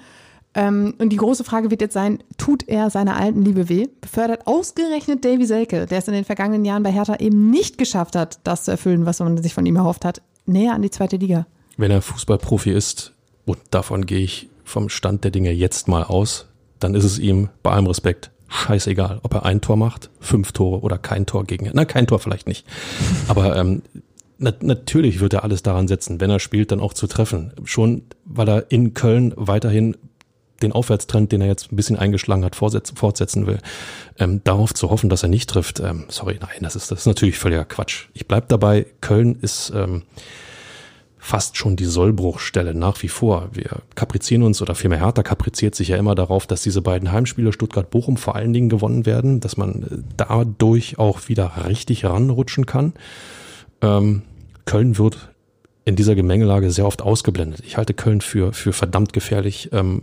B: Ähm, und die große Frage wird jetzt sein, tut er seiner alten Liebe weh? Befördert ausgerechnet Davy Selke, der es in den vergangenen Jahren bei Hertha eben nicht geschafft hat, das zu erfüllen, was man sich von ihm erhofft hat, näher an die zweite Liga.
C: Wenn er Fußballprofi ist, und davon gehe ich vom Stand der Dinge jetzt mal aus, dann ist es ihm bei allem Respekt scheißegal, ob er ein Tor macht, fünf Tore oder kein Tor gegen. Na, kein Tor vielleicht nicht. (laughs) Aber ähm, na, natürlich wird er alles daran setzen, wenn er spielt, dann auch zu treffen. Schon, weil er in Köln weiterhin den Aufwärtstrend, den er jetzt ein bisschen eingeschlagen hat, fortsetzen, will. Ähm, darauf zu hoffen, dass er nicht trifft, ähm, sorry, nein, das ist, das ist natürlich völliger Quatsch. Ich bleib dabei, Köln ist ähm, fast schon die Sollbruchstelle nach wie vor. Wir kaprizieren uns oder vielmehr Hertha kapriziert sich ja immer darauf, dass diese beiden Heimspiele Stuttgart-Bochum vor allen Dingen gewonnen werden, dass man äh, dadurch auch wieder richtig ranrutschen kann. Ähm, Köln wird in dieser Gemengelage sehr oft ausgeblendet. Ich halte Köln für, für verdammt gefährlich. Ähm,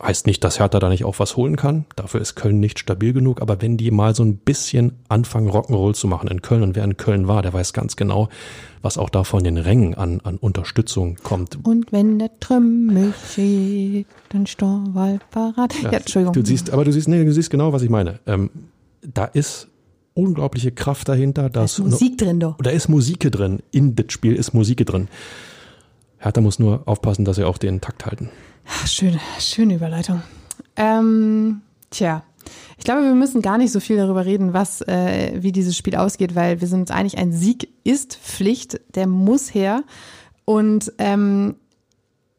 C: Heißt nicht, dass Hertha da nicht auch was holen kann. Dafür ist Köln nicht stabil genug. Aber wenn die mal so ein bisschen anfangen, Rock'n'Roll zu machen in Köln und wer in Köln war, der weiß ganz genau, was auch da von den Rängen an, an Unterstützung kommt.
B: Und wenn der Trümmel steht, dann Storwald parat. Ja, ja, Entschuldigung.
C: Du siehst, aber du siehst, nee, du siehst genau, was ich meine. Ähm, da ist unglaubliche Kraft dahinter. Da ist
B: Musik drin, doch.
C: Da ist Musik drin. In das Spiel ist Musik drin. Hertha muss nur aufpassen, dass sie auch den Takt halten.
B: Schöne, schöne Überleitung. Ähm, tja, ich glaube, wir müssen gar nicht so viel darüber reden, was, äh, wie dieses Spiel ausgeht, weil wir sind uns einig, ein Sieg ist Pflicht, der muss her. Und ähm,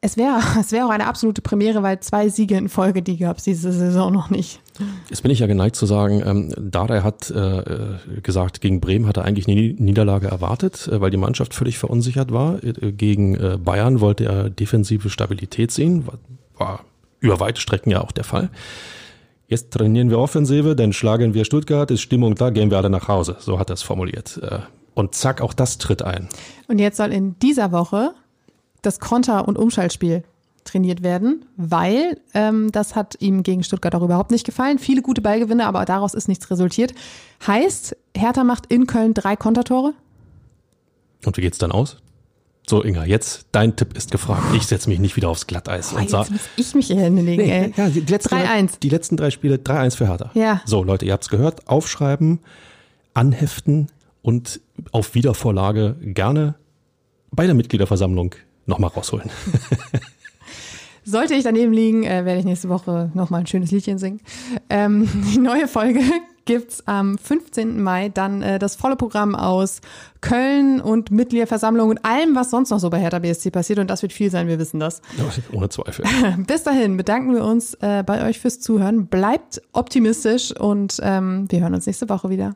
B: es wäre (laughs) es wäre auch eine absolute Premiere, weil zwei Siege in Folge, die gab es diese Saison noch nicht.
C: Jetzt bin ich ja geneigt zu sagen, ähm, Dardai hat äh, gesagt, gegen Bremen hat er eigentlich eine Niederlage erwartet, äh, weil die Mannschaft völlig verunsichert war. Äh, gegen äh, Bayern wollte er defensive Stabilität sehen, war, war über weite Strecken ja auch der Fall. Jetzt trainieren wir Offensive, dann schlagen wir Stuttgart, ist Stimmung da, gehen wir alle nach Hause. So hat er es formuliert. Äh, und zack, auch das tritt ein.
B: Und jetzt soll in dieser Woche das Konter- und Umschaltspiel trainiert werden, weil ähm, das hat ihm gegen Stuttgart auch überhaupt nicht gefallen. Viele gute Ballgewinne, aber daraus ist nichts resultiert. Heißt, Hertha macht in Köln drei Kontertore.
C: Und wie geht's dann aus? So, Inga, jetzt dein Tipp ist gefragt. Ich setze mich nicht wieder aufs Glatteis.
B: Oh, und jetzt muss ich mich hier hinlegen, nee, ey.
C: Ja, die, letzten 3-1. Die letzten drei Spiele 3-1 für Hertha.
B: Ja.
C: So, Leute, ihr habt's gehört. Aufschreiben, anheften und auf Wiedervorlage gerne bei der Mitgliederversammlung nochmal rausholen. (laughs)
B: Sollte ich daneben liegen, äh, werde ich nächste Woche nochmal ein schönes Liedchen singen. Ähm, (laughs) die neue Folge (laughs) gibt's am 15. Mai dann äh, das volle Programm aus Köln und Mitgliederversammlung und allem, was sonst noch so bei Hertha BSC passiert. Und das wird viel sein, wir wissen das.
C: Ohne Zweifel.
B: Bis dahin bedanken wir uns äh, bei euch fürs Zuhören. Bleibt optimistisch und ähm, wir hören uns nächste Woche wieder.